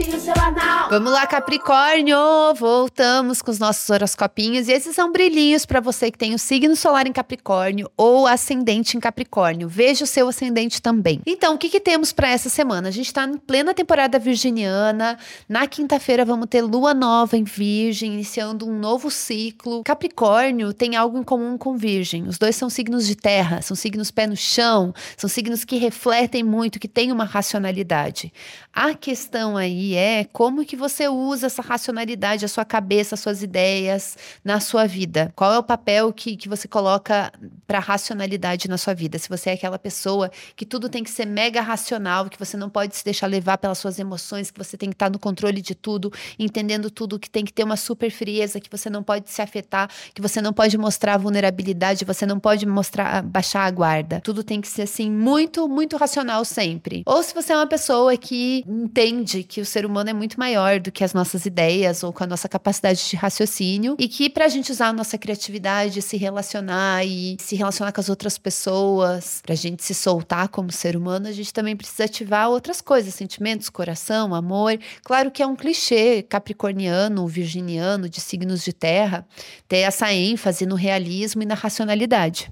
horoscopinho semanal. Vamos lá, Capricórnio! Voltamos com os nossos horoscopinhos. E esses são brilhinhos para você que tem o signo solar em Capricórnio ou ascendente em Capricórnio. Veja o seu ascendente também. Então, o que, que temos para essa semana? A gente está em plena temporada virginiana. Na quinta-feira vamos ter lua nova em Virgem, iniciando um novo ciclo. Capricórnio tem algo em comum com Virgem. Os dois são signos de terra, são signos pé no chão, são signos que refletem muito, que têm uma racionalidade. A questão aí é como que você usa essa racionalidade, a sua cabeça, as suas ideias na sua vida. Qual é o papel que, que você coloca para racionalidade na sua vida? Se você é aquela pessoa que tudo tem que ser mega racional, que você não pode se deixar levar pelas suas emoções, que você tem que estar no controle de tudo, entendendo tudo, que tem que ter uma super frieza, que você não pode se afetar, que você não pode mostrar vulnerabilidade, você não pode mostrar baixar a guarda. Tudo tem que ser assim muito, muito racional sempre. Ou se você é uma pessoa que entende que o ser humano é muito maior do que as nossas ideias ou com a nossa capacidade de raciocínio e que para a gente usar a nossa criatividade, se relacionar e se relacionar com as outras pessoas, para a gente se soltar como ser humano, a gente também precisa ativar outras coisas, sentimentos, coração, amor. Claro que é um clichê capricorniano, virginiano, de signos de terra, ter essa ênfase no realismo e na racionalidade.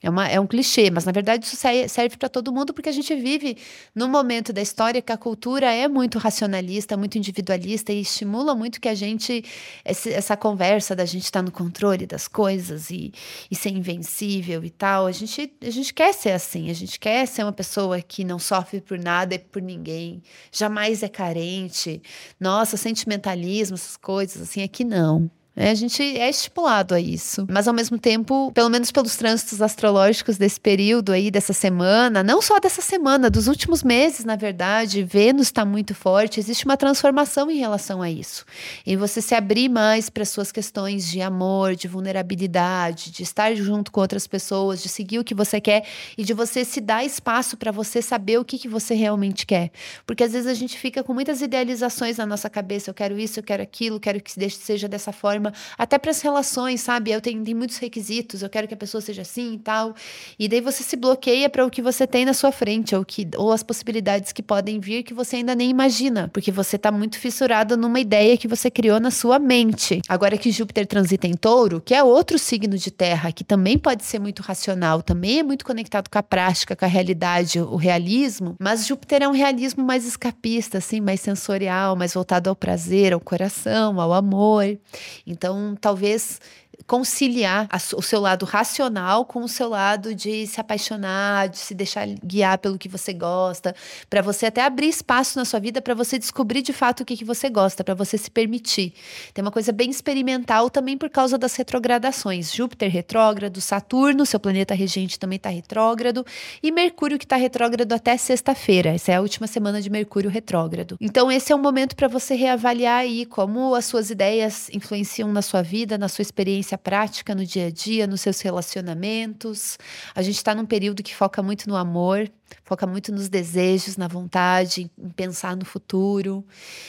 É, uma, é um clichê, mas na verdade isso serve para todo mundo porque a gente vive num momento da história que a cultura é muito racionalista, muito individualista e estimula muito que a gente, essa conversa da gente estar tá no controle das coisas e, e ser invencível e tal. A gente, a gente quer ser assim, a gente quer ser uma pessoa que não sofre por nada e por ninguém, jamais é carente. Nossa, sentimentalismo, essas coisas, assim, aqui não. É, a gente é estipulado a isso. Mas ao mesmo tempo, pelo menos pelos trânsitos astrológicos desse período aí, dessa semana, não só dessa semana, dos últimos meses, na verdade, Vênus está muito forte, existe uma transformação em relação a isso. E você se abrir mais para suas questões de amor, de vulnerabilidade, de estar junto com outras pessoas, de seguir o que você quer e de você se dar espaço para você saber o que, que você realmente quer. Porque às vezes a gente fica com muitas idealizações na nossa cabeça, eu quero isso, eu quero aquilo, quero que seja dessa forma forma, até para as relações, sabe? Eu tenho, muitos requisitos, eu quero que a pessoa seja assim e tal. E daí você se bloqueia para o que você tem na sua frente, ou, que, ou as possibilidades que podem vir que você ainda nem imagina, porque você está muito fissurado numa ideia que você criou na sua mente. Agora que Júpiter transita em touro, que é outro signo de terra, que também pode ser muito racional, também é muito conectado com a prática, com a realidade, o realismo, mas Júpiter é um realismo mais escapista, assim, mais sensorial, mais voltado ao prazer, ao coração, ao amor. Então, talvez conciliar o seu lado racional com o seu lado de se apaixonar, de se deixar guiar pelo que você gosta, para você até abrir espaço na sua vida para você descobrir de fato o que, que você gosta, para você se permitir. Tem uma coisa bem experimental também por causa das retrogradações. Júpiter retrógrado, Saturno, seu planeta regente também está retrógrado, e Mercúrio que está retrógrado até sexta-feira. Essa é a última semana de Mercúrio retrógrado. Então esse é um momento para você reavaliar aí como as suas ideias influenciam na sua vida, na sua experiência experiência prática no dia a dia, nos seus relacionamentos. A gente está num período que foca muito no amor, foca muito nos desejos, na vontade, em pensar no futuro,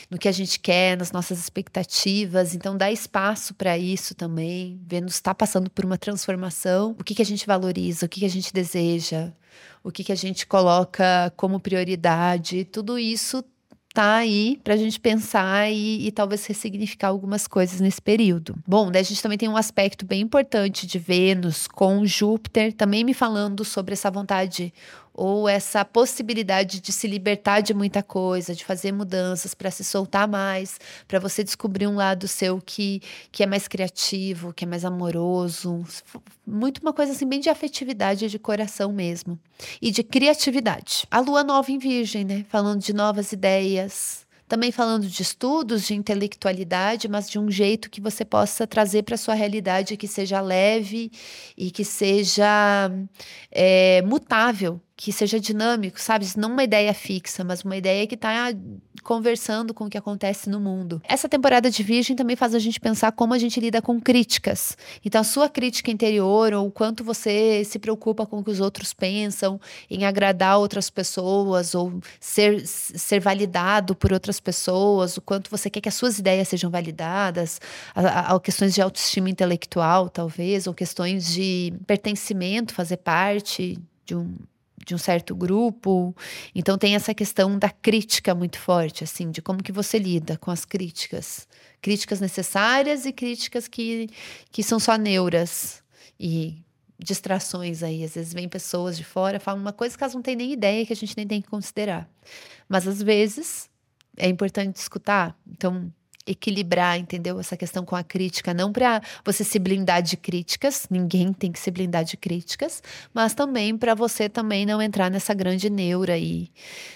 no que a gente quer, nas nossas expectativas. Então, dá espaço para isso também. Vênus está passando por uma transformação. O que, que a gente valoriza, o que, que a gente deseja, o que, que a gente coloca como prioridade. Tudo isso tá aí para a gente pensar e, e, talvez ressignificar algumas coisas nesse período. Bom, daí a gente também tem um aspecto bem importante de Vênus com Júpiter, também me falando sobre essa vontade ou essa possibilidade de se libertar de muita coisa, de fazer mudanças para se soltar mais, para você descobrir um lado seu que, que é mais criativo, que é mais amoroso, muito uma coisa assim bem de afetividade de coração mesmo e de criatividade. A lua nova em Virgem, né, falando de novas ideias, também falando de estudos, de intelectualidade, mas de um jeito que você possa trazer para sua realidade que seja leve e que seja é, mutável que seja dinâmico, sabe? Não uma ideia fixa, mas uma ideia que está conversando com o que acontece no mundo. Essa temporada de Virgem também faz a gente pensar como a gente lida com críticas. Então, a sua crítica interior, ou o quanto você se preocupa com o que os outros pensam, em agradar outras pessoas, ou ser, ser validado por outras pessoas, o quanto você quer que as suas ideias sejam validadas, a, a, questões de autoestima intelectual, talvez, ou questões de pertencimento, fazer parte de um de um certo grupo. Então tem essa questão da crítica muito forte, assim, de como que você lida com as críticas. Críticas necessárias e críticas que, que são só neuras e distrações aí. Às vezes vem pessoas de fora, falam uma coisa que elas não têm nem ideia, que a gente nem tem que considerar. Mas às vezes é importante escutar. Então, equilibrar, entendeu? Essa questão com a crítica, não para você se blindar de críticas, ninguém tem que se blindar de críticas, mas também para você também não entrar nessa grande neura aí,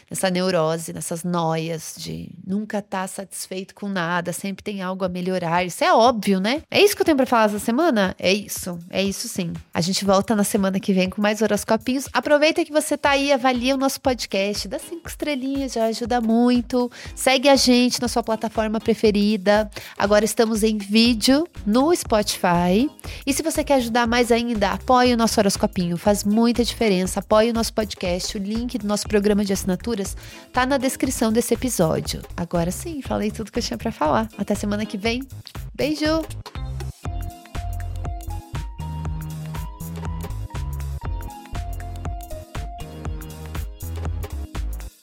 nessa neurose, nessas noias de nunca estar tá satisfeito com nada, sempre tem algo a melhorar. Isso é óbvio, né? É isso que eu tenho para falar essa semana? É isso, é isso sim. A gente volta na semana que vem com mais horoscopinhos. Aproveita que você tá aí, avalia o nosso podcast, dá cinco estrelinhas, já ajuda muito. Segue a gente na sua plataforma preferida preferida. Agora estamos em vídeo no Spotify. E se você quer ajudar mais ainda, apoie o nosso horoscopinho, faz muita diferença. Apoie o nosso podcast. O link do nosso programa de assinaturas tá na descrição desse episódio. Agora sim, falei tudo que eu tinha para falar. Até semana que vem. Beijo!